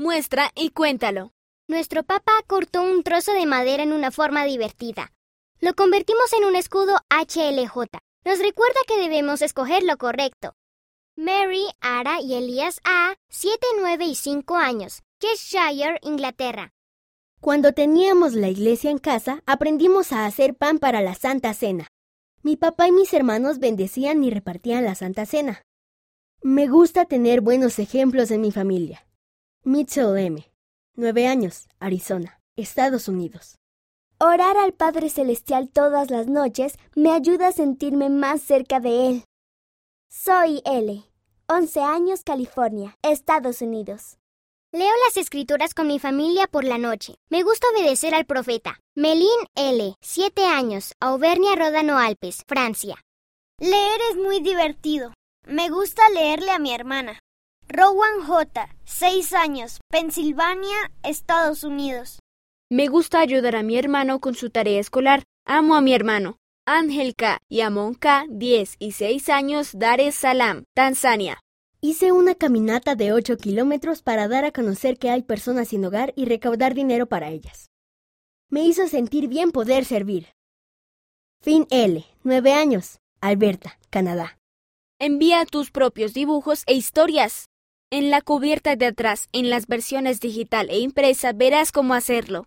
Muestra y cuéntalo. Nuestro papá cortó un trozo de madera en una forma divertida. Lo convertimos en un escudo HLJ. Nos recuerda que debemos escoger lo correcto. Mary, Ara y Elías A, 7, 9 y 5 años, Cheshire, Inglaterra. Cuando teníamos la iglesia en casa, aprendimos a hacer pan para la Santa Cena. Mi papá y mis hermanos bendecían y repartían la Santa Cena. Me gusta tener buenos ejemplos en mi familia. Mitchell M. 9 años, Arizona, Estados Unidos. Orar al Padre Celestial todas las noches me ayuda a sentirme más cerca de Él. Soy L. 11 años, California, Estados Unidos. Leo las escrituras con mi familia por la noche. Me gusta obedecer al profeta. Melín L., 7 años, Auvernia Ródano Alpes, Francia. Leer es muy divertido. Me gusta leerle a mi hermana. Rowan J., 6 años, Pensilvania, Estados Unidos. Me gusta ayudar a mi hermano con su tarea escolar. Amo a mi hermano. Ángel K. y Amon K., 10 y 6 años, Dar es Salaam, Tanzania. Hice una caminata de 8 kilómetros para dar a conocer que hay personas sin hogar y recaudar dinero para ellas. Me hizo sentir bien poder servir. Fin L, 9 años, Alberta, Canadá. Envía tus propios dibujos e historias. En la cubierta de atrás, en las versiones digital e impresa, verás cómo hacerlo.